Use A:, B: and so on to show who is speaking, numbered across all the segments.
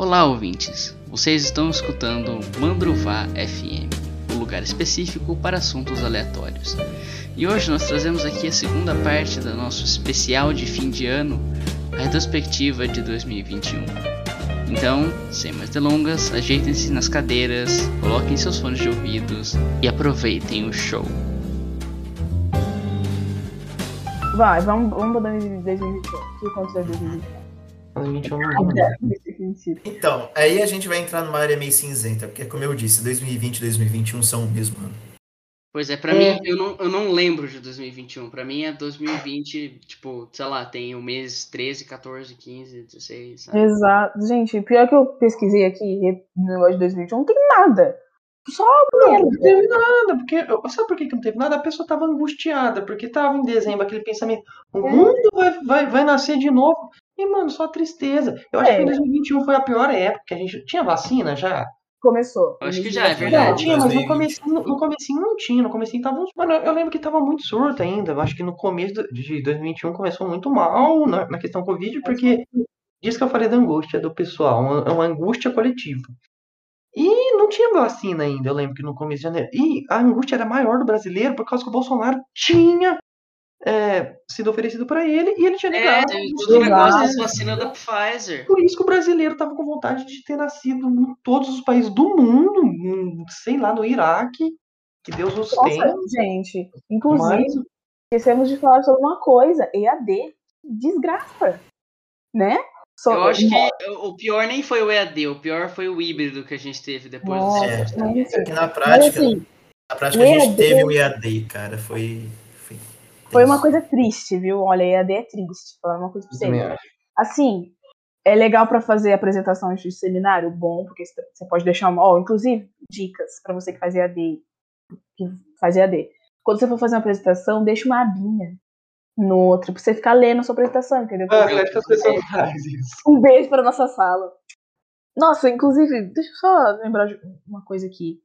A: Olá, ouvintes! Vocês estão escutando Mandruvá FM, um lugar específico para assuntos aleatórios. E hoje nós trazemos aqui a segunda parte do nosso especial de fim de ano, a retrospectiva de 2021. Então, sem mais delongas, ajeitem-se nas cadeiras, coloquem seus fones de ouvidos e aproveitem o show.
B: Vai, vamos, vamos em 2021. O que aconteceu em 2021?
C: Então, aí a gente vai entrar numa área meio cinzenta, porque como eu disse, 2020 e 2021 são o mesmo ano.
A: Pois é, pra mim, eu não, eu não lembro de 2021. Pra mim é 2020, tipo, sei lá, tem o mês 13, 14, 15, 16, sabe?
B: Exato. Gente, pior que eu pesquisei aqui no negócio de 2021, não tem nada. Só
D: Não, não teve nada, porque. Sabe por que que não teve nada? A pessoa tava angustiada, porque tava em dezembro aquele pensamento, o
B: É.
D: mundo vai, vai, vai nascer de novo. E, mano, só tristeza. Eu acho
B: É.
D: que 2021 foi a pior época, que a gente tinha vacina já.
B: Começou.
A: Eu acho que já, é
D: Não,
A: verdade.
D: tinha, mas no
C: 2020.
D: comecinho, no comecinho não tinha. No comecinho tava uns. Mano, eu lembro que tava muito surto ainda. Eu acho que no começo de 2021 começou muito mal na, na questão Covid, porque disso que eu falei da angústia do pessoal, uma, é uma angústia coletiva. E não tinha vacina ainda, eu lembro que no começo de janeiro. E a angústia era maior do brasileiro por causa que o Bolsonaro tinha é, sido oferecido para ele e ele tinha
A: É,
D: negado.
A: tem todo o negócio das vacinas da Pfizer.
D: Por isso que o brasileiro tava com vontade de ter nascido em todos os países do mundo, sei lá, no Iraque, que Deus os tenha.
B: Nossa, gente. Inclusive,
D: Mas,
B: esquecemos de falar sobre uma coisa. EAD. Desgraça. Né? Só-
A: Eu acho que o pior nem foi o EAD, o pior foi o híbrido que a gente teve depois.
B: Nossa,
C: É,
B: mas
C: É
B: assim,
C: que na
B: mas
C: prática,
B: assim,
C: na prática
B: o
C: a gente
B: EAD
C: teve o EAD, cara. Foi. Foi,
B: uma coisa triste, viu? Olha, EAD é triste. Falar uma coisa pra você. Assim, é legal pra fazer apresentações de seminário, bom, porque você pode deixar uma. Ó, inclusive, dicas pra você que faz EAD. Que faz EAD. Quando você for fazer uma apresentação, deixa uma abinha no outro, pra você ficar lendo a sua apresentação, entendeu?
D: Ah, eu acho que as pessoas fazem isso.
B: Um beijo pra nossa sala. Nossa, inclusive, deixa eu só lembrar de uma coisa aqui.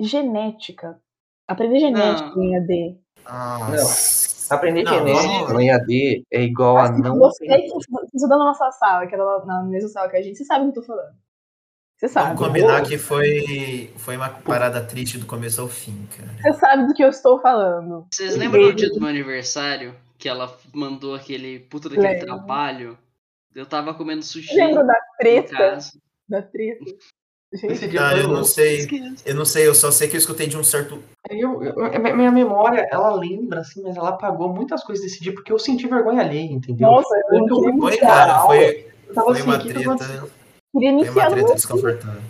B: Genética. Aprender genética
A: Não.
B: em EAD.
C: Nossa.
D: Aprender
C: Não,
D: genética
C: vamos-
D: no EAD é igual a não
B: você que estudou na nossa sala, que era na mesma sala que a gente, você sabe o que eu tô falando. Você sabe.
C: Vamos combinar que foi, foi uma parada triste do começo ao fim, cara.
B: Você sabe do que eu estou falando.
A: Vocês lembram do dia do meu aniversário? Que ela mandou aquele puta daquele
B: Lembro.
A: trabalho? Eu tava comendo sushi
B: Lembra da treta? Da treta. Gente,
D: foi
C: eu não sei. Eu não sei, eu só sei que eu escutei de um certo.
D: Eu, eu- minha memória, ela lembra, assim, mas ela apagou muitas coisas desse dia porque eu senti vergonha alheia, entendeu?
B: nossa, eu não
C: Foi,
B: iniciar.
C: cara, foi,
D: Eu tava
C: foi
D: assim,
C: uma treta.
B: Queria
C: Foi uma
B: iniciar
C: treta desconfortável.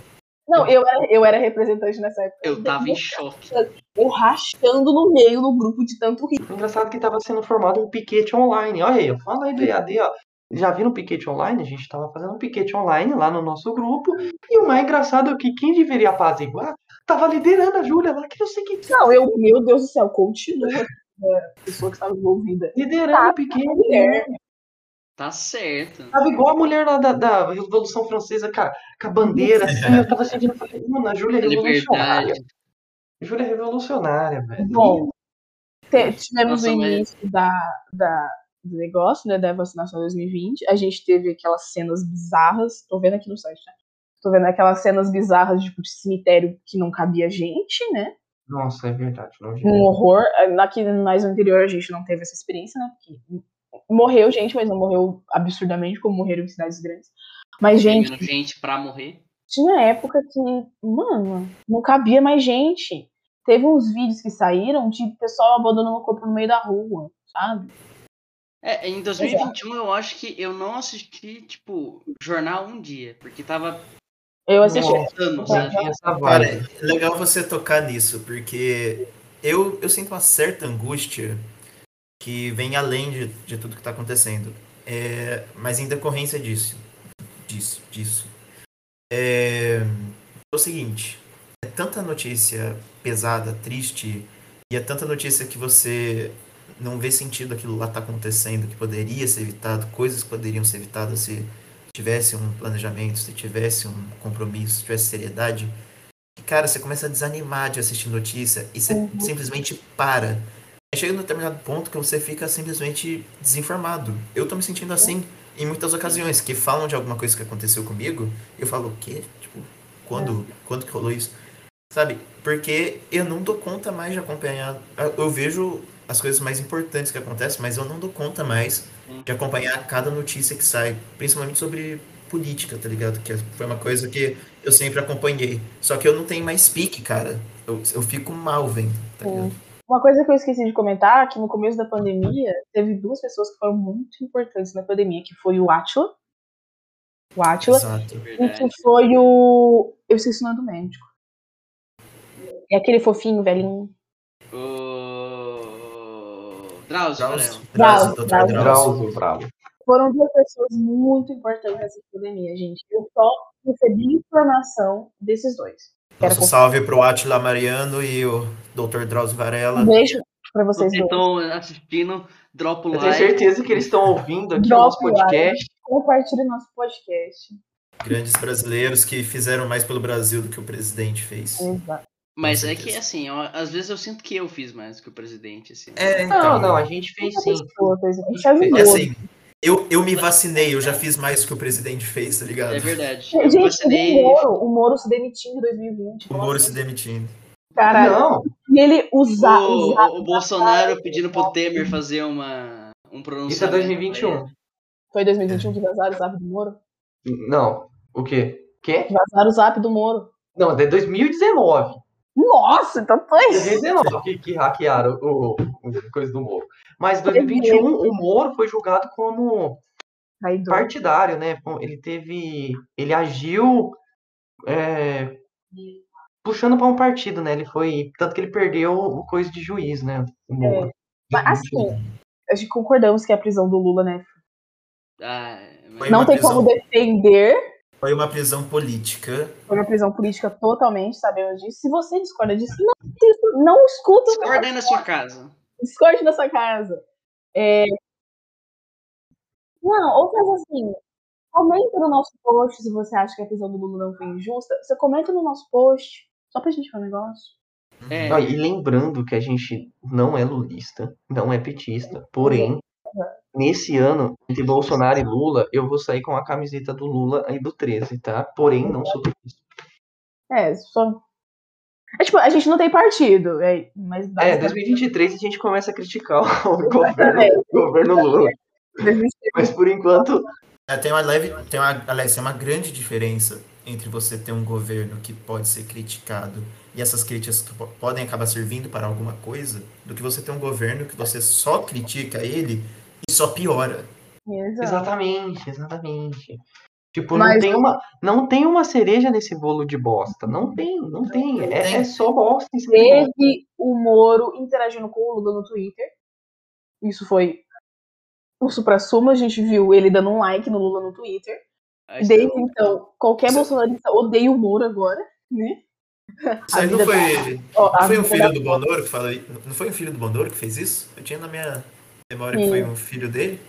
B: Não, eu era, eu era representante nessa época.
A: Eu tava em choque.
B: Eu rachando no meio no grupo de tanto rir.
D: Engraçado que tava sendo formado um piquete online. Olha aí, fala aí do EAD, ó. Já viram um piquete online? A gente tava fazendo um piquete online lá no nosso grupo. E o mais engraçado é que quem deveria apaziguar tava liderando a Júlia lá, que eu sei que
B: Não, eu, meu Deus do céu, continua. A pessoa que estava envolvida.
D: liderando
B: Tá,
D: o piquete.
B: mulher.
A: Tá certo.
D: Tava igual a mulher lá da, da Revolução Francesa, cara, com a bandeira, assim, eu tava sentindo, falei, mano, a Júlia é revolucionária. Júlia é revolucionária, velho.
B: Bom, tivemos
A: Nossa,
B: o
A: mas-
B: início da, da, do negócio, né, da vacinação 2020. A gente teve aquelas cenas bizarras. Tô vendo aqui no site, né? Tô vendo aquelas cenas bizarras tipo, de cemitério que não cabia gente, né?
D: Nossa, é verdade. Não
B: Um horror. Aqui mais no anterior a gente não teve essa experiência, né? Porque morreu gente, mas não morreu absurdamente como morreram em cidades grandes. Mas, gente,
A: Gente, gente pra morrer.
B: tinha época que, mano, não cabia mais gente. Teve uns vídeos que saíram de pessoal abandonando o corpo no meio da rua, sabe?
A: É, em 2021 eu acho que eu não assisti, tipo, jornal um dia, porque tava
B: Eu assisti.
D: tinha essa
C: Cara, é legal você tocar nisso, porque eu, eu sinto uma certa angústia que vem além de, de tudo que está acontecendo. É, mas em decorrência disso, disso, disso. É, é o seguinte, é tanta notícia pesada, triste, e é tanta notícia que você não vê sentido aquilo lá tá acontecendo, que poderia ser evitado, coisas que poderiam ser evitadas se tivesse um planejamento, se tivesse um compromisso, se tivesse seriedade, que, cara, você começa a desanimar de assistir notícia e você
B: Uhum.
C: simplesmente para. Aí chega num determinado ponto que você fica simplesmente desinformado. Eu tô me sentindo assim em muitas ocasiões, que falam de alguma coisa que aconteceu comigo, eu falo, o quê? Tipo, quando, quando que rolou isso? Sabe? Porque eu não dou conta mais de acompanhar. Eu vejo as coisas mais importantes que acontecem, mas eu não dou conta mais de acompanhar cada notícia que sai, principalmente sobre política, tá ligado? Que foi uma coisa que eu sempre acompanhei. Só que eu não tenho mais pique, cara. Eu, eu fico mal vendo, tá ligado?
B: Uma coisa que eu esqueci de comentar, que no começo da pandemia, teve duas pessoas que foram muito importantes na pandemia, que foi o Atila, o Atila,
C: Exato.
B: e que foi o... Eu esqueci o nome do médico. É aquele fofinho, velhinho.
A: O. Drauzio,
C: Drauzio. Drauzio.
B: Foram duas pessoas muito importantes nessa pandemia, gente. Eu só recebi informação desses dois. Era
C: Nosso salve pro Atila Mariano e o Dr. Drauzio Varela.
B: Um beijo pra vocês
A: Vocês estão assistindo, dropa o
D: Eu tenho
A: like.
D: certeza que eles estão ouvindo aqui o
B: Drop
D: nosso podcast.
B: Compartilhe nosso podcast.
C: Grandes brasileiros que fizeram mais pelo Brasil do que o presidente fez.
B: Exato.
A: Mas é que assim, ó, às vezes eu sinto que eu fiz mais do que o presidente, assim.
C: É,
D: Não,
C: então.
D: não, a gente fez sim.
B: Pessoa, A gente ajudou.
C: É assim, eu, eu me vacinei, eu já fiz mais do que o presidente fez, tá ligado?
A: É verdade. Eu
B: Gente,
A: vacinei.
B: o Moro, o Moro se demitiu em 2020.
C: O Moro se demitindo.
B: Caralho.
D: Não,
B: E ele usa,
A: O,
B: usa-
A: o Bolsonaro pedindo pro Temer fazer uma, um pronunciamento.
D: isso é 2021.
B: Foi 2021 que vazaram o zap do Moro?
D: Não, o quê? Quê?
B: Vazaram o zap do Moro.
D: Não, é 2019.
B: Nossa, então foi.
D: 2019 que, que hackearam o, o coisa do Moro. Mas 2021, o Moro foi julgado como
B: Traidor.
D: partidário, né? Ele teve. Ele agiu é, puxando para um partido, né? Ele foi. Tanto que ele perdeu o coisa de juiz, né? O Moro.
B: Mas assim, a gente concordamos que é a prisão do Lula, né?
A: Ah,
C: Foi
B: Não tem
C: prisão.
B: como defender.
C: Foi uma prisão política.
B: Foi uma prisão política totalmente, sabemos disso. Se você discorda disso, não, não escuta o
A: Discorda aí na sua casa.
B: Discorde na sua casa. É... Não, ou faz assim. Comenta no nosso post se você acha que a prisão do Lula não foi injusta. Você comenta no nosso post. Só pra gente ver um negócio.
A: É,
D: Ah, e lembrando que a gente não é lulista, não é petista. Porém, nesse ano, entre Bolsonaro e Lula, eu vou sair com a camiseta do Lula e do 13, tá? Porém, não sou petista.
B: É, só. É, tipo, a gente não tem partido, é, mas
D: É, 2023 a gente começa a criticar o governo, o governo Lula.
B: 2023
D: Mas por enquanto,
C: É, tem uma leve, tem uma, aliás, tem uma grande diferença entre você ter um governo que pode ser criticado e essas críticas que po- podem acabar servindo para alguma coisa, do que você ter um governo que você só critica ele e só piora.
B: Exato.
D: exatamente, exatamente. Tipo,
B: Mas-
D: não tem uma, não tem uma cereja nesse bolo de bosta. Não tem, não tem. É,
C: tem.
D: é só bosta.
B: Teve o Moro interagindo com o Lula no Twitter. Isso foi o supra-sumo. A gente viu ele dando um like no Lula no Twitter.
A: você-
B: Desde então, qualquer
C: Isso-
B: bolsonarista odeia o Moro agora, né?
C: Isso aí não foi,
B: Ó, a
C: não foi um filho
B: da-
C: do Bonoro que falou, não foi um filho do Bonoro que fez isso? Eu tinha na minha memória que foi um filho dele.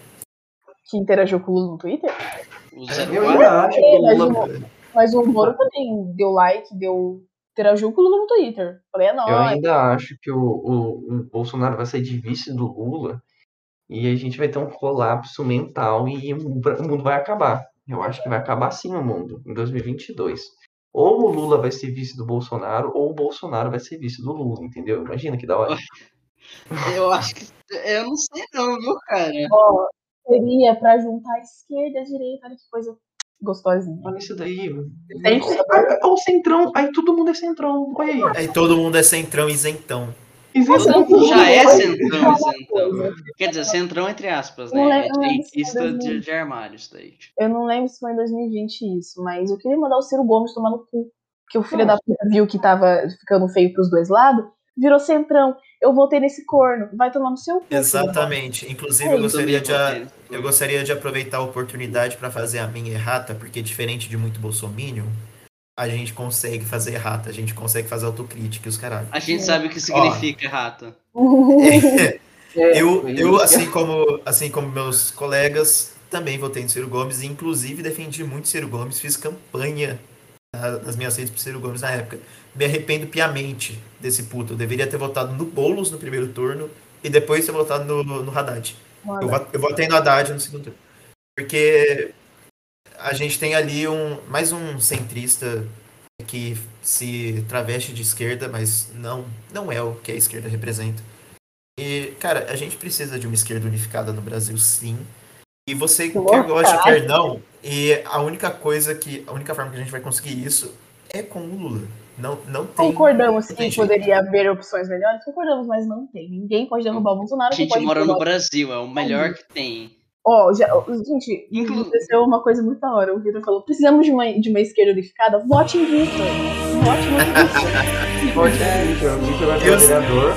B: que interagiu com o Lula no Twitter.
D: Eu
A: 04,
D: ainda acho que o
B: Mas
D: Lula.
B: o- Mas o Moro também deu like, deu. interagiu com o Lula no Twitter. Falei, é
D: Eu ainda acho que o, o, o Bolsonaro vai sair de vice do Lula e a gente vai ter um colapso mental e o mundo vai acabar. Eu acho que vai acabar sim o mundo em 2022. Ou o Lula vai ser vice do Bolsonaro, ou o Bolsonaro vai ser vice do Lula, entendeu? Imagina que da hora.
A: Eu acho que. Eu não sei não, viu, cara?
B: Ó, seria pra juntar a esquerda e a direita. Olha que coisa gostosinha.
D: Olha isso daí. Ah, O centrão, aí todo mundo é centrão. Olha aí.
C: Aí todo mundo é centrão isentão.
D: Isentão.
A: Já é centrão, isentão. Quer dizer, centrão entre aspas, né?
B: é- isso, é
A: de, de armário, isso daí.
B: Eu não lembro se foi em 2020 isso, mas eu queria mandar o Ciro Gomes tomar no cu. Que o filho da puta viu que tava ficando feio pros dois lados, virou centrão. Eu votei nesse corno. Vai tomar no seu cu.
C: Exatamente. Inclusive,
B: É,
C: eu gostaria de, a- eu gostaria de aproveitar a oportunidade para fazer a minha errata, porque diferente de muito bolsominion, a gente consegue fazer errata, a gente consegue fazer autocrítica e os caralho.
A: A gente sabe o que significa rata.
D: É,
C: Eu,
D: foi
C: eu
D: isso.
C: assim como assim como meus colegas, também votei no Ciro Gomes e inclusive defendi muito Ciro Gomes, fiz campanha na- nas minhas redes pro Ciro Gomes na época. Me arrependo piamente desse puto. Eu deveria ter votado no Boulos no primeiro turno e depois ter votado no, no Haddad. Eu, eu votei no Haddad no segundo turno. Porque a gente tem ali um mais um centrista que se traveste de esquerda, mas não, não é o que a esquerda representa. E, cara, a gente precisa de uma esquerda unificada no Brasil, sim. E você
B: Nossa,
C: quer goste, quer não, e a única coisa que. A única forma que a gente vai conseguir isso é com o Lula. Não, não tem.
B: Concordamos que poderia haver opções melhores? Concordamos, mas não tem. Ninguém pode derrubar o Bolsonaro.
A: A gente
B: pode
A: mora no Brasil, é o melhor que tem.
B: Ó, já, ó, gente,
A: Inclu-
B: aconteceu uma coisa muito da hora. O Vitor falou: precisamos de uma, de uma esquerda unificada. Vote em Vitor. Vote no Vitor.
D: Pode ser, Victor. O Victor vai
C: Deus-
D: ser vereador.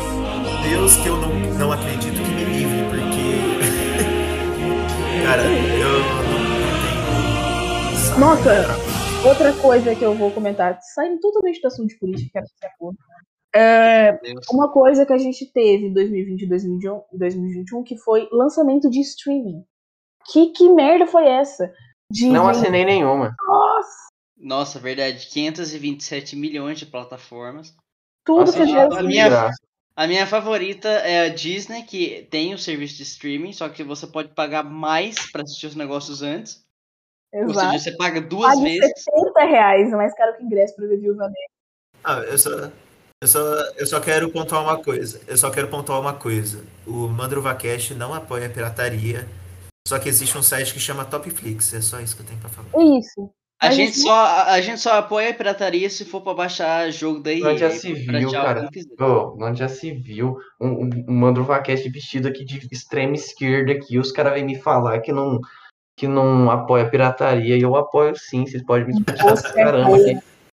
C: Deus que eu não, não acredito que me livre, porque. cara, eu não tenho.
B: Nossa. Outra coisa que eu vou comentar, saindo totalmente do assunto de política, quero ser acordo. É,
A: Deus.
B: uma coisa que a gente teve em 2020 e 2021, 2021 que foi lançamento de streaming. Que, que merda foi essa? De,
D: Não assinei nenhuma.
B: Nossa,
A: Nossa, verdade, 527 milhões de plataformas.
B: tudo
D: Assisti
B: que
A: a
D: tudo de
A: minha-. A minha favorita é a Disney, que tem o serviço de streaming, só que você pode pagar mais pra assistir os negócios antes. Ou
B: Exato.
A: seja, você paga duas
B: Pague
A: vezes.
B: 70 reais, é mais caro que ingresso pra ver Viúva Negra.
C: Ah, eu só, eu, só, eu só quero pontuar uma coisa. Eu só quero pontuar uma coisa. O Mandruvacast não apoia a pirataria. Só que existe um site que chama Topflix. É só isso que eu tenho pra falar.
B: É isso.
A: A
B: Mas
A: gente,
B: isso-
A: só, a, a gente só apoia a pirataria se for pra baixar jogo da EA.
D: Onde já se viu, cara. onde já se viu um, um, um vestido aqui de extrema esquerda aqui. Os caras vêm me falar que não, que não apoia a pirataria. E eu apoio sim. Vocês podem me escutar pra caramba.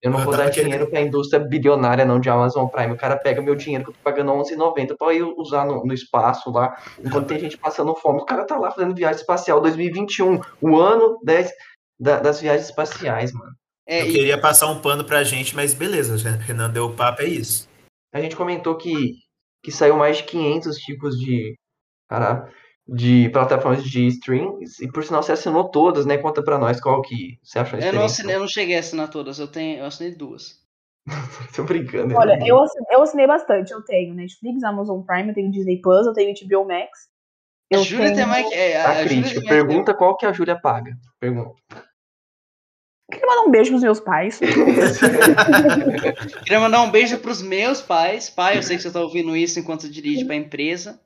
D: Eu não
C: Eu
D: vou dar
C: querendo-
D: dinheiro pra indústria bilionária não de Amazon Prime. O cara pega meu dinheiro que eu tô pagando R$11,90 pra eu usar no, no espaço lá. Enquanto tem gente passando fome. O cara tá lá fazendo viagem espacial 2021. O ano das, da- das viagens espaciais, mano.
A: É,
C: Eu
A: e-
C: queria passar um pano pra gente, mas beleza, Renan deu o papo, é isso.
D: A gente comentou que, que saiu mais de 500 tipos de, cara, de plataformas de stream, e por sinal você assinou todas, né? Conta pra nós qual que você achou a
A: eu, não assinei, eu não cheguei a assinar todas, eu, tenho, eu assinei duas.
D: Tô brincando. né?
B: Olha, eu assinei, eu assinei bastante. Eu tenho Netflix, Amazon Prime, eu tenho Disney Plus, eu tenho HBO Max.
A: A
B: Eu
A: Júlia
B: tenho...
A: tem mais. É,
D: Tá
A: a Júlia
D: crítica. Pergunta qual que a Júlia paga. Pergunta.
B: Queria mandar um beijo pros meus pais.
A: Queria mandar um beijo pros meus pais. Pai, eu sei que você tá ouvindo isso enquanto dirige pra empresa.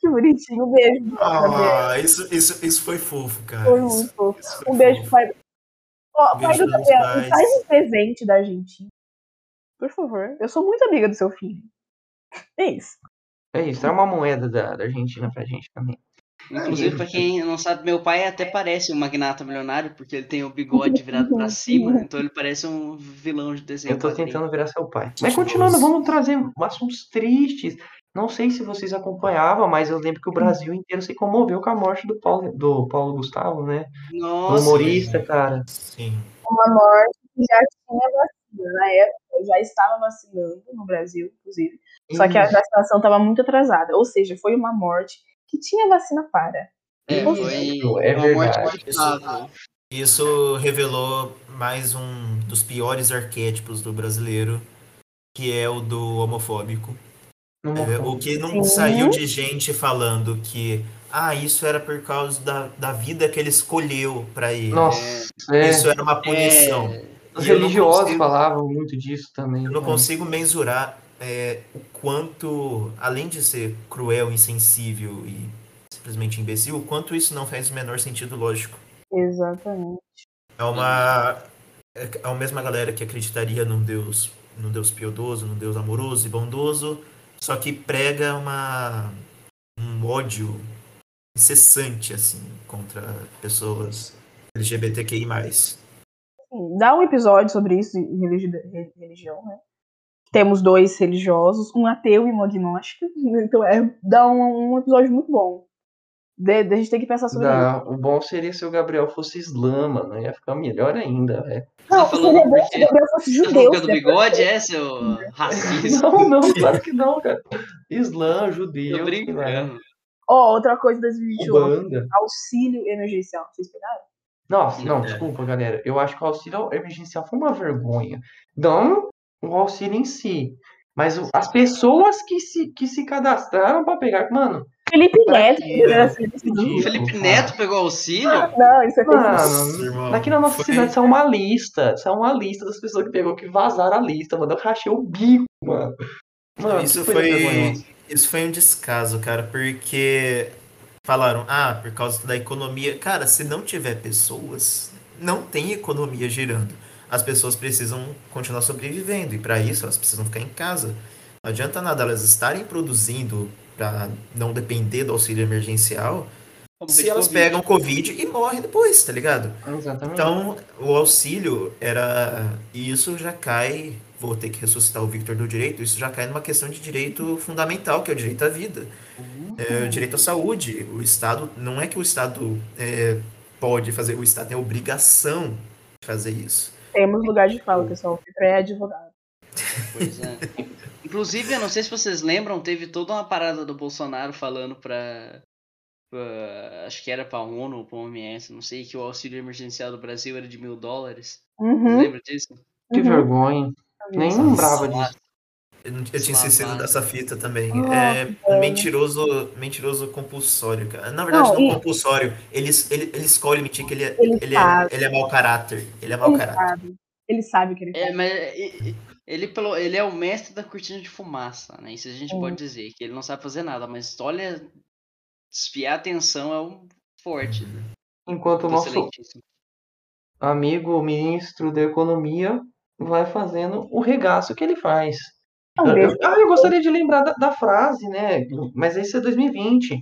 B: Que bonitinho. Um beijo.
C: Ah, isso, isso, isso foi fofo, cara.
B: Foi
C: Isso-
B: muito fofo.
C: isso foi
B: Um beijo,
C: fofo.
B: pai. Ó, pai
C: Beijo
B: do Gabriel, faz um presente da Argentina. Por favor. Eu sou muito amiga do seu filho. É isso.
D: É isso, é uma moeda da, da Argentina pra gente também.
A: Inclusive, pra quem não sabe, meu pai até parece um magnata milionário, porque ele tem o bigode virado pra cima, então ele parece um vilão de desenho.
D: Eu tô tentando virar seu pai. Mas continuando, vamos trazer assuntos tristes. Não sei se vocês acompanhavam, mas eu lembro que o Brasil inteiro se comoveu com a morte do Paulo, do Paulo Gustavo, né?
A: Nossa,
D: humorista, cara.
C: Sim.
B: Uma morte que já tinha vacina. Na época, já estava vacinando no Brasil, inclusive. Só que a
D: Isso.
B: vacinação estava muito atrasada. Ou seja, foi uma morte que tinha vacina para.
A: é,
B: Isso,
A: foi
D: é
A: uma morte
D: verdade.
A: inevitável.
C: Isso revelou mais um dos piores arquétipos do brasileiro, que é o do homofóbico. É, o que não
B: Sim.
C: saiu de gente falando que ah, isso era por causa da, da vida que ele escolheu pra ele.
D: Nossa, é.
C: Isso era uma punição.
A: É,
D: Os
C: E eu não
D: religiosos
C: consigo-
D: falavam muito disso também.
C: Eu não consigo mensurar é, o quanto, além de ser cruel, insensível e simplesmente imbecil, o quanto isso não faz o menor sentido lógico.
B: Exatamente.
C: É uma é a mesma galera que acreditaria num Deus, num Deus piedoso, num Deus amoroso e bondoso, só que prega uma um ódio incessante assim contra pessoas LGBTQI+.
B: Sim, Dá um episódio sobre isso re- religião, né? Temos dois religiosos, um ateu e um agnóstico. Então é dá um, um episódio muito bom. De, de- a gente tem que pensar sobre isso.
D: O bom seria se o Gabriel fosse islã, mano. Ia ficar melhor ainda, velho.
B: Não,
A: Tá
B: seria bom se o Gabriel fosse
A: Você tá
B: judeu.
A: que é do bigode, é, seu racista?
D: Não, não, claro que não, cara. Islã,
A: Tô
D: judeu, lá,
A: brincando.
B: Ó, outra coisa de 2021.
D: Ubanda.
B: Auxílio emergencial. Vocês pegaram?
D: Nossa, não, desculpa, galera. Eu acho que o auxílio emergencial foi uma vergonha. Não o auxílio em si, mas o- as pessoas que se, que se cadastraram pra pegar. Mano,
B: Felipe Neto.
D: Ridículo,
A: Felipe. Neto pegou auxílio?
B: Não, isso é.
D: Mano, aqui na nossa
C: foi-
D: cidade saiu uma lista. Saiu uma lista das pessoas que pegou que vazaram a lista, mano. Eu rachei o bico, mano. Mano,
C: isso foi, isso foi um descaso, cara, porque falaram, ah, por causa da economia. Cara, se não tiver pessoas, não tem economia girando. As pessoas precisam continuar sobrevivendo e para isso elas precisam ficar em casa. Não adianta nada elas estarem produzindo para não depender do auxílio emergencial
A: Como
C: se elas
A: Covid.
C: pegam Covid e morrem depois, tá ligado?
D: Exatamente.
C: Então, o auxílio era. E isso já cai. Vou ter que ressuscitar o Victor do direito. Isso já cai numa questão de direito fundamental, que é o direito à vida. É o direito à saúde. O Estado. Não é que o Estado é, pode fazer, o Estado tem a obrigação de fazer isso.
B: Temos lugar de fala, pessoal. O é advogado.
A: Pois é. Inclusive, eu não sei se vocês lembram, teve toda uma parada do Bolsonaro falando pra. pra- acho que era pra ONU ou pra OMS, não sei, que o auxílio emergencial do Brasil era de mil dólares. Vocês
B: Uhum,
A: lembram disso?
D: Que
B: uhum.
D: vergonha. Nem lembrava disso.
C: Eu, eu tinha esquecido dessa fita também.
B: Nossa,
C: é um mentiroso, mentiroso compulsório, cara. Na verdade,
B: Não,
C: não,
B: e-
C: compulsório. Ele, ele, ele escolhe mentir que ele é,
B: Ele
C: ele, é, ele é mau caráter. Ele é mau
B: Ele
C: caráter.
B: sabe. Ele sabe que ele
A: É,
B: sabe.
A: mas e- e- ele, pelo, ele é o mestre da cortina de fumaça, né? Isso a gente pode dizer, que ele não sabe fazer nada, mas olha, desviar a atenção é um forte.
D: Enquanto o nosso amigo o ministro da Economia vai fazendo o regaço que ele faz. Eu- ah, eu gostaria de lembrar da, da frase, né? Mas esse é 2020.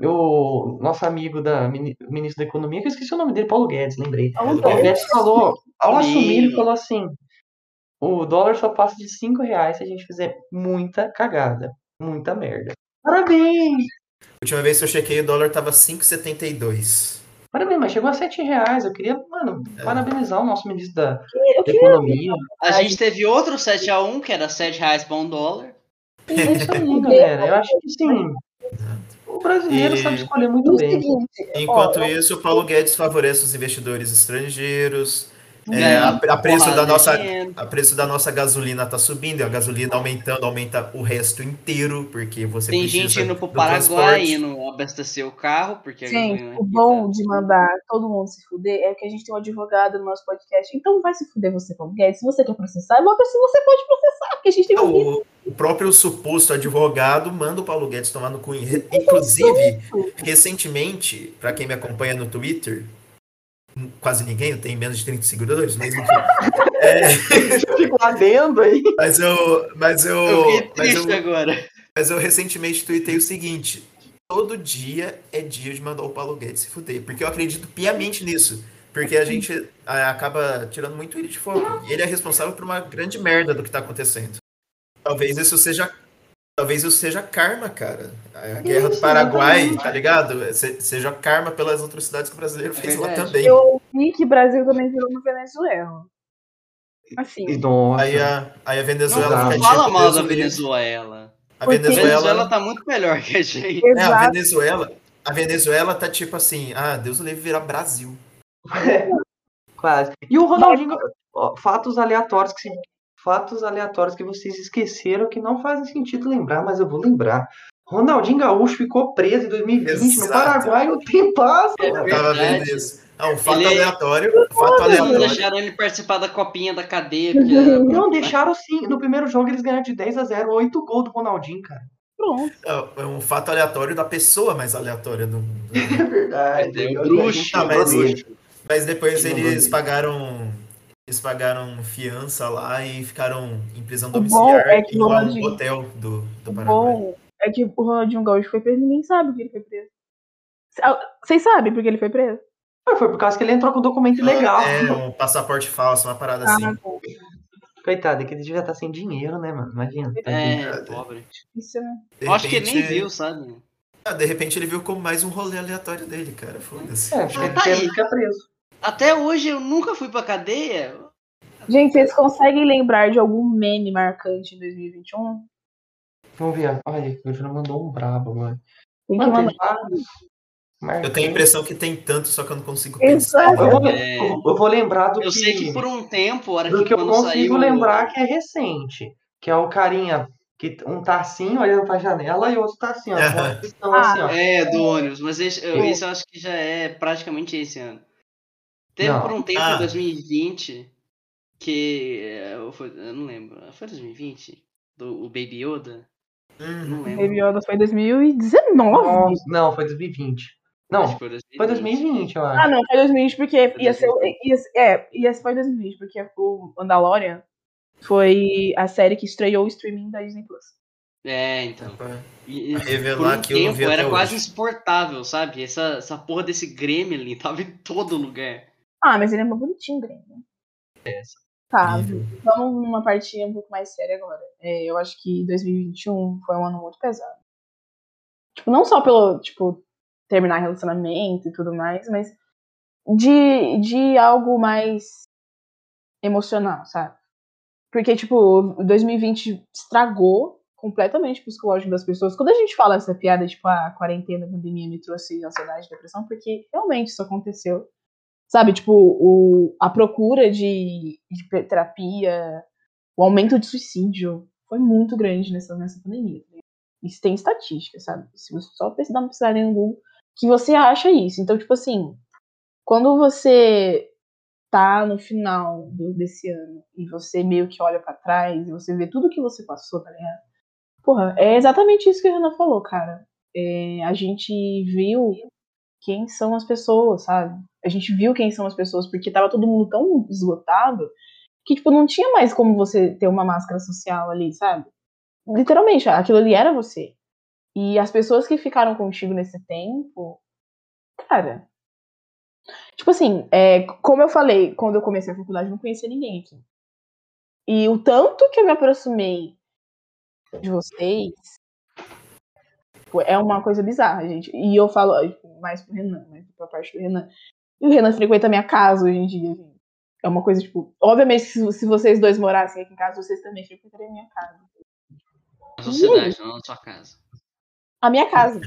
D: O nosso amigo da mini- ministro da Economia, que eu esqueci o nome dele, Paulo Guedes, lembrei.
B: Paulo
D: O Paulo
B: Guedes.
D: Falou, ao assumir, ele falou assim: o dólar só passa de 5 reais se a gente fizer muita cagada, muita merda. Parabéns!
C: Última vez que eu chequei, o dólar tava 5,72.
D: Parabéns, mas chegou a 7 reais. Eu queria, mano, parabenizar o nosso ministro da,
B: Eu
D: da Economia.
A: A gente teve outro 7x1, que era 7 reais pra um dólar.
D: É isso aí, galera. Eu acho que sim. O brasileiro
C: E-
D: sabe escolher muito
B: o
D: bem.
B: seguinte,
C: Enquanto isso, o Paulo Guedes favorece os investidores estrangeiros. É,
A: Ganha
C: a, a preço da
A: de
C: nossa, a preço da nossa gasolina tá subindo, e a gasolina aumentando, aumenta o resto inteiro, porque você
A: Tem
C: precisa
A: gente indo pro Paraguai indo abastecer o carro, porque a
B: Gente,
A: gasolina
B: o
A: aqui
B: bom
A: tá-
B: de mandar todo mundo se fuder é que a gente tem um advogado no nosso podcast. Então vai se fuder você, Paulo Guedes. Se você quer processar, bota se você pode processar, porque a gente tem um
C: O, o próprio suposto advogado manda o Paulo Guedes tomar no cu. Inclusive, recentemente, para quem me acompanha no Twitter, quase ninguém, eu tenho menos de 30 seguidores, mas enfim. É,
D: Fico adendo aí.
C: mas eu. Mas eu.
A: Eu fiquei
C: mas eu-
A: triste agora.
C: Mas eu recentemente tuitei o seguinte: todo dia é dia de mandar o Paulo Guedes se fuder. Porque eu acredito piamente nisso. Porque a gente acaba tirando muito ele de foco. E ele é responsável por uma grande merda do que tá acontecendo. Talvez isso seja. Talvez isso seja karma, cara. A guerra do Paraguai, tá ligado? Se- Seja karma pelas atrocidades que o brasileiro
A: É
C: fez lá
A: verdade.
C: também.
B: Eu ouvi que o Brasil também virou uma Venezuela. Assim,
D: E, Nossa.
C: Aí a, aí a Venezuela
D: Não
A: não fala mal
C: Deus
A: da. Venezuela.
C: A
B: Porque-
A: Venezuela
C: Venezuela.
A: tá muito melhor que a gente.
C: É, a. Venezuela. A Venezuela tá tipo assim, ah, Deus o livre virar Brasil.
D: Quase. E o Ronaldinho, fatos aleatórios que se- fatos aleatórios que vocês esqueceram que não fazem sentido lembrar, mas eu vou lembrar. Ronaldinho Gaúcho ficou preso em 2020 no
C: Exato.
D: Paraguai um tempasso.
A: É.
C: Eu tava vendo
A: verdade.
C: isso. Ah, um fato
A: Ele-
C: aleatório. Um fato
A: Não
C: aleatório.
A: deixaram ele participar da copinha da cadeia. Porque
D: Não, deixaram sim. No primeiro jogo eles ganharam de 10 a 0, 8 gols do Ronaldinho, cara.
B: Pronto.
C: É um fato aleatório da pessoa mais aleatória do mundo.
D: É verdade.
A: É o bruxo.
C: Não, mas-
D: bruxo.
C: Mas depois eles pagaram. Eles pagaram fiança lá e ficaram em prisão
B: O
C: domiciliar
B: é que
C: em um hotel do, do Paraguai.
B: bom é que o Ronaldinho Gaúcho foi preso e ninguém sabe que ele foi preso. Ah, Vocês sabem por que ele foi preso?
D: Foi por causa que ele entrou com documento ilegal.
C: É, um passaporte falso, uma parada assim.
B: Ah, bom.
D: Coitado, é que ele devia estar sem dinheiro, né, mano? Imagina.
A: É, pobre.
B: Isso, né?
A: Eu acho que ele nem
C: repente-
A: viu, sabe?
C: Ah, de repente ele viu como mais um rolê aleatório dele, cara. Foda-se.
D: É, acho que
A: Ah,
D: ele
A: tá
D: ficar preso.
A: Até hoje eu nunca fui pra cadeia.
B: Gente, vocês conseguem lembrar de algum meme marcante em 2021?
D: Vamos ver. Olha, o Júnior mandou um brabo, mano.
B: Tem que mandar.
C: Eu tenho a impressão que tem tanto, só que eu não consigo pensar.
B: Exato.
D: Eu vou,
A: É.
D: eu- eu vou lembrar do
A: Eu
D: que,
A: sei que por um tempo, hora
D: do
A: que
D: que eu consigo
A: saiu.
D: lembrar que é recente. Que é o carinha Que um tá assim, olhando pra janela, e o outro tá assim, ó. Assim, ó.
A: É, do ônibus, mas esse, eu, esse eu acho que já é praticamente esse ano. Teve
D: Não.
A: por um tempo
C: Ah.
A: em 2020 que. eu foi- eu não lembro. Foi 2020? Do, o Baby Yoda?
C: Uhum.
A: Não lembro.
B: Baby Yoda foi em 2019.
D: Nossa, não, foi 2020. Não,
A: foi 2020.
D: foi 2020, eu
B: Ah,
D: acho.
B: não, foi 2020 porque
A: Foi
B: ia ser.
A: 2020.
B: Ia, ser- é, ia, foi 2020 porque o Mandalorian foi a série que estreou o streaming da Disney Plus.
A: É, então. E, e
C: revelar
A: um
C: que eu não
A: tempo
C: vi até
A: era quase
C: hoje.
A: insuportável, sabe? Essa, essa porra desse Gremlin tava em todo lugar.
B: Ah, mas ele é muito bonitinho, Grêmio. Tá,
C: Horrível.
B: vamos numa partinha um pouco mais séria agora. É, eu acho que 2021 foi um ano muito pesado. Tipo, não só pelo, tipo, terminar relacionamento e tudo mais, mas de, de algo mais emocional, sabe? Porque, tipo, 2020 estragou completamente o psicológico das pessoas. Quando a gente fala essa piada, tipo, a quarentena, a pandemia me trouxe ansiedade e depressão, porque realmente isso aconteceu. Sabe, tipo, o, a procura de, de terapia, o aumento de suicídio foi muito grande nessa, nessa pandemia. tá? Isso tem estatística, sabe? Se você só dar uma pesquisada no Google, que você acha isso. Então, tipo assim, quando você tá no final do- desse ano e você meio que olha pra trás e você vê tudo que você passou, tá ligado? Porra, é exatamente isso que a Renan falou, cara. É, a gente viu quem são as pessoas, sabe? A gente viu quem são as pessoas, porque tava todo mundo tão esgotado que, tipo, não tinha mais como você ter uma máscara social ali, sabe? Literalmente, aquilo ali era você. E as pessoas que ficaram contigo nesse tempo, cara. Tipo assim, é, como eu falei, quando eu comecei a faculdade, não conhecia ninguém aqui. E o tanto que eu me aproximei de vocês é uma coisa bizarra, gente. E eu falo tipo, mais pro Renan, mais pra parte do Renan. E o Renan frequenta a minha casa hoje em dia, gente. É uma coisa, tipo, obviamente, se, se vocês dois morassem aqui em casa, vocês também frequentariam a minha casa.
A: Na sociedade, não na sua casa.
B: A minha casa.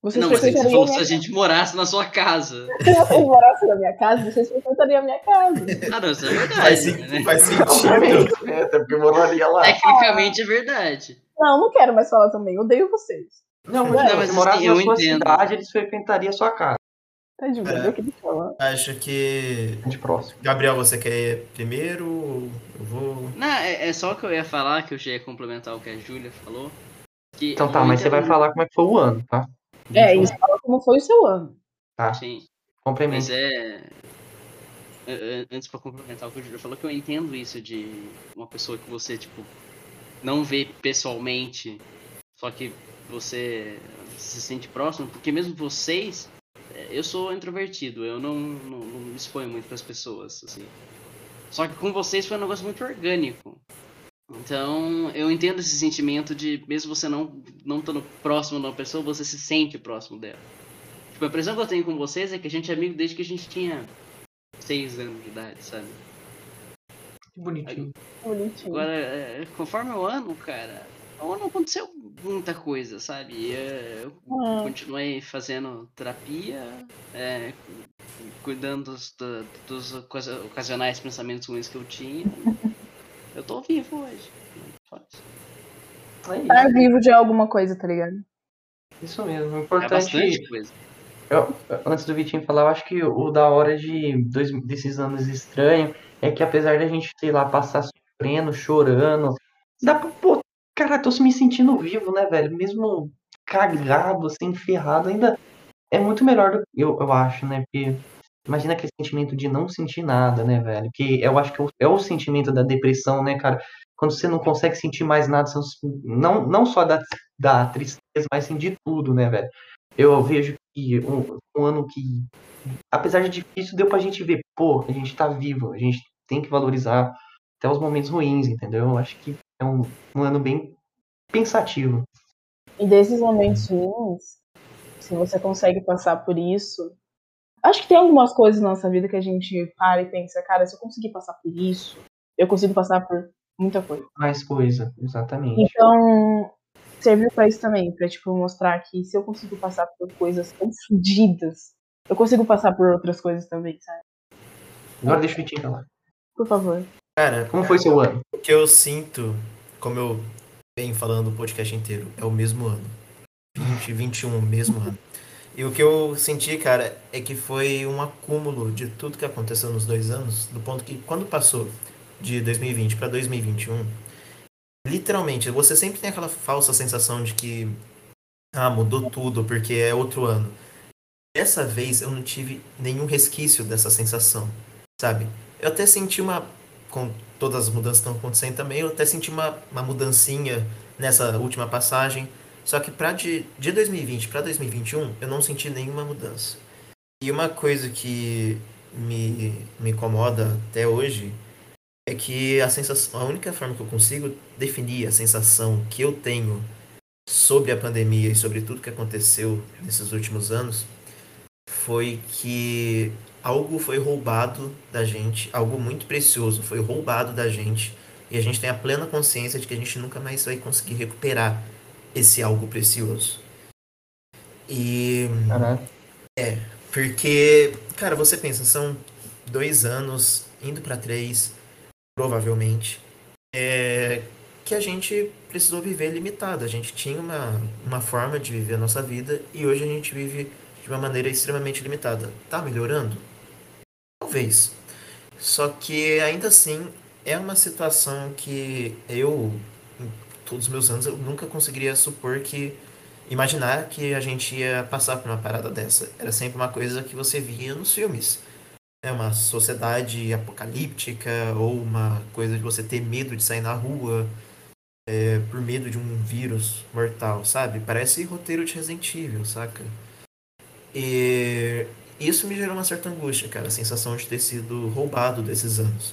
B: Vocês
A: não, mas
B: a
A: se
B: minha
A: a gente morasse na sua casa.
B: Se vocês morassem na minha casa, vocês frequentariam a minha casa.
A: Ah, não, isso é verdade.
C: Faz,
A: né?
C: faz sentido.
D: Né? Até porque moraria lá.
A: Tecnicamente é verdade.
B: Não, não quero mais falar também. Odeio vocês.
D: Não,
B: Não,
D: mas,
A: mas
D: se morasse
A: assim,
D: na sua
A: entendo.
D: cidade, eles frequentariam a sua casa.
B: Tá de
C: É.
B: boa, eu queria falar.
C: Acho que.
D: De próximo.
C: Gabriel, você quer ir primeiro? ou Eu vou.
A: Não, é, é só o que eu ia falar, que eu já ia complementar o que a Júlia falou. Que
D: Então tá, mas você vai falar como é que foi o ano, tá?
B: É, isso fala como foi o seu ano.
D: Tá,
A: Sim, mas
D: complemento.
A: é. é, é, Antes pra complementar o que a Júlia falou, que eu entendo isso de uma pessoa que você, tipo, não vê pessoalmente, só que você se sente próximo, porque mesmo vocês, é, eu sou introvertido, eu não, não, não me exponho muito pras pessoas, assim. Só que com vocês foi um negócio muito orgânico. Então, eu entendo esse sentimento de, mesmo você não, não estando próximo de uma pessoa, você se sente próximo dela. Tipo, a impressão que eu tenho com vocês é que a gente é amigo desde que a gente tinha seis anos de idade, sabe?
D: Que bonitinho.
B: Bonitinho.
A: Agora, é, conforme o ano, cara, o ano aconteceu muita coisa, sabe? É, eu
B: Hum.
A: continuei fazendo terapia, é, cu- cuidando dos, dos ocasi- ocasionais pensamentos ruins que eu tinha. Eu tô vivo hoje.
D: É
B: Tá vivo de alguma coisa, tá ligado?
D: isso mesmo. O
A: É
D: importante.
A: bastante coisa.
D: Eu- antes do Vitinho falar, eu acho que o da hora de dois, desses anos estranhos é que apesar da gente, sei lá, passar sofrendo, chorando, dá pra, pô, cara, tô me sentindo vivo, né, velho? Mesmo cagado, assim, ferrado, ainda é muito melhor do que eu, eu acho, né? Porque imagina aquele sentimento de não sentir nada, né, velho? Que eu acho que é o- é sentimento da depressão, né, cara? Quando você não consegue sentir mais nada, não, não só da, da tristeza, mas sim de tudo, né, velho? Eu vejo que um, um ano que, apesar de difícil, deu pra gente ver, pô, a gente tá vivo, a gente tem que valorizar até os momentos ruins, entendeu? Eu acho que é um, um ano bem pensativo.
B: E desses momentos ruins, se você consegue passar por isso. Acho que tem algumas coisas na nossa vida que a gente para e pensa, cara, se eu conseguir passar por isso, eu consigo passar por muita coisa.
D: Mais coisa, exatamente.
B: Então, serviu pra isso também, pra tipo mostrar que se eu consigo passar por coisas tão fodidas, eu consigo passar por outras coisas também, sabe?
D: Agora deixa o Vitinho falar.
B: Por favor.
C: Cara,
D: Como foi seu ano?
C: o que eu sinto, como eu vem falando o podcast inteiro. É o mesmo ano. 2021, mesmo ano. E o que eu senti, cara, é que foi um acúmulo de tudo que aconteceu nos dois anos, do ponto que quando passou de 2020 para 2021, literalmente, você sempre tem aquela falsa sensação de que ah, mudou tudo porque é outro ano. Dessa vez eu não tive nenhum resquício dessa sensação, sabe? Eu até senti uma com todas as mudanças que estão acontecendo também, eu até senti uma, uma mudancinha nessa última passagem, só que para de, de 2020 para 2021, eu não senti nenhuma mudança. E uma coisa que me, me incomoda até hoje é que a sensação, a única forma que eu consigo definir a sensação que eu tenho sobre a pandemia e sobre tudo que aconteceu nesses últimos anos foi que algo foi roubado da gente, algo muito precioso foi roubado da gente e a gente tem a plena consciência de que a gente nunca mais vai conseguir recuperar esse algo precioso. E.
D: Caraca.
C: É, porque, cara, você pensa, são dois anos, indo para três, provavelmente, é, que a gente precisou viver limitado. A gente tinha uma, uma forma de viver a nossa vida e hoje a gente vive de uma maneira extremamente limitada. Tá melhorando? Talvez. Só que ainda assim é uma situação que eu todos os meus anos, eu nunca conseguiria supor que. imaginar que a gente ia passar por uma parada dessa. Era sempre uma coisa que você via nos filmes. É uma sociedade apocalíptica, ou uma coisa de você ter medo de sair na rua é, por medo de um vírus mortal, sabe? Parece roteiro de Resident Evil, saca? E isso me gerou uma certa angústia, cara, a sensação de ter sido roubado desses anos.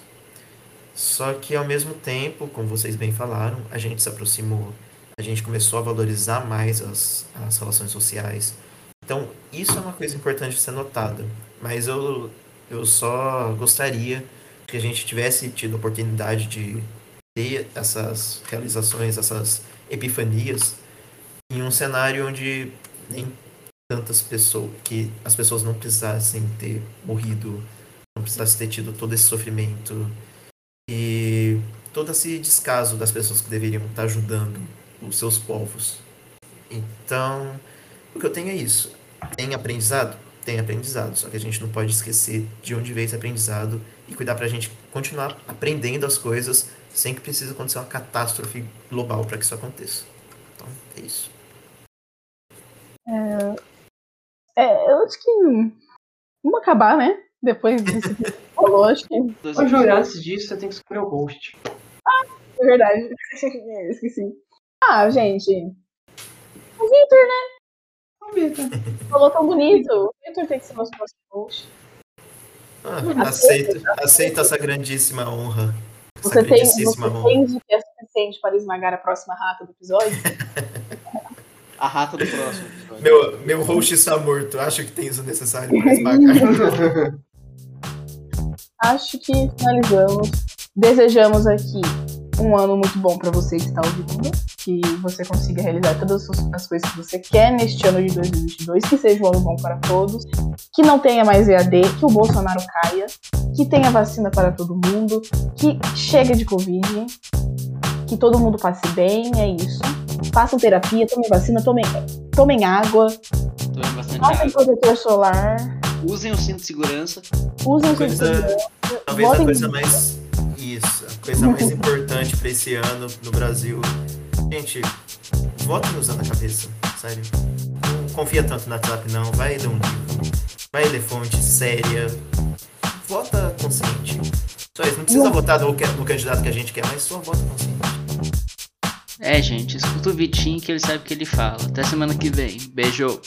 C: Só que ao mesmo tempo, como vocês bem falaram, a gente se aproximou, a gente começou a valorizar mais as, as relações sociais. Então, isso é uma coisa importante de ser notada. Mas eu, eu só gostaria que a gente tivesse tido a oportunidade de ter essas realizações, essas epifanias, em um cenário onde nem tantas pessoas, que as pessoas não precisassem ter morrido, não precisassem ter tido todo esse sofrimento e todo esse descaso das pessoas que deveriam estar ajudando os seus povos. Então, o que eu tenho é isso. Tem aprendizado? Tem aprendizado, só que a gente não pode esquecer de onde veio esse aprendizado e cuidar para a gente continuar aprendendo as coisas sem que precise acontecer uma catástrofe global para que isso aconteça. Então, é isso.
B: É, é, eu acho que vamos acabar, né? Depois disso que falou, acho que.
D: Ô, Júlio, antes disso, você tem que escolher o host.
B: É verdade. Esqueci. Ah, gente. O Victor, né?
D: O Vitor.
B: Falou tão bonito. O Victor tem que ser nosso próximo host.
C: Ah, aceito, aceito essa grandíssima honra. Essa
B: Você tem,
C: grandíssima
B: você
C: honra.
B: tem o que é suficiente para esmagar a próxima rata do episódio?
A: A rata do próximo episódio.
C: Meu, meu host está morto. Acho que tem isso necessário para esmagar.
B: Acho que finalizamos. Desejamos aqui um ano muito bom para você que está ouvindo. Que você consiga realizar todas as coisas que você quer neste ano de 2022. Que seja um ano bom para todos. Que não tenha mais EAD. Que o Bolsonaro caia. Que tenha vacina para todo mundo. Que chega de Covid. Que todo mundo passe bem. É isso. Façam terapia, tomem vacina, tomem, tomem água.
A: Tomem bastante
B: Façam protetor solar.
A: Usem o cinto de segurança.
B: Usem o
C: Coisa-
B: segurança.
C: Talvez a coisa mais. Isso, a coisa mais importante para esse ano no Brasil. Gente, votem usando a cabeça, sério. Não confia tanto no WhatsApp, não. Vai ler um livro. Vai ler fonte séria. Vota consciente. Só isso. Não precisa votar no, que- no candidato que a gente quer, mas só vota consciente.
A: É, gente, escuta o Vitinho que ele sabe o que ele fala. Até semana que vem. Beijo.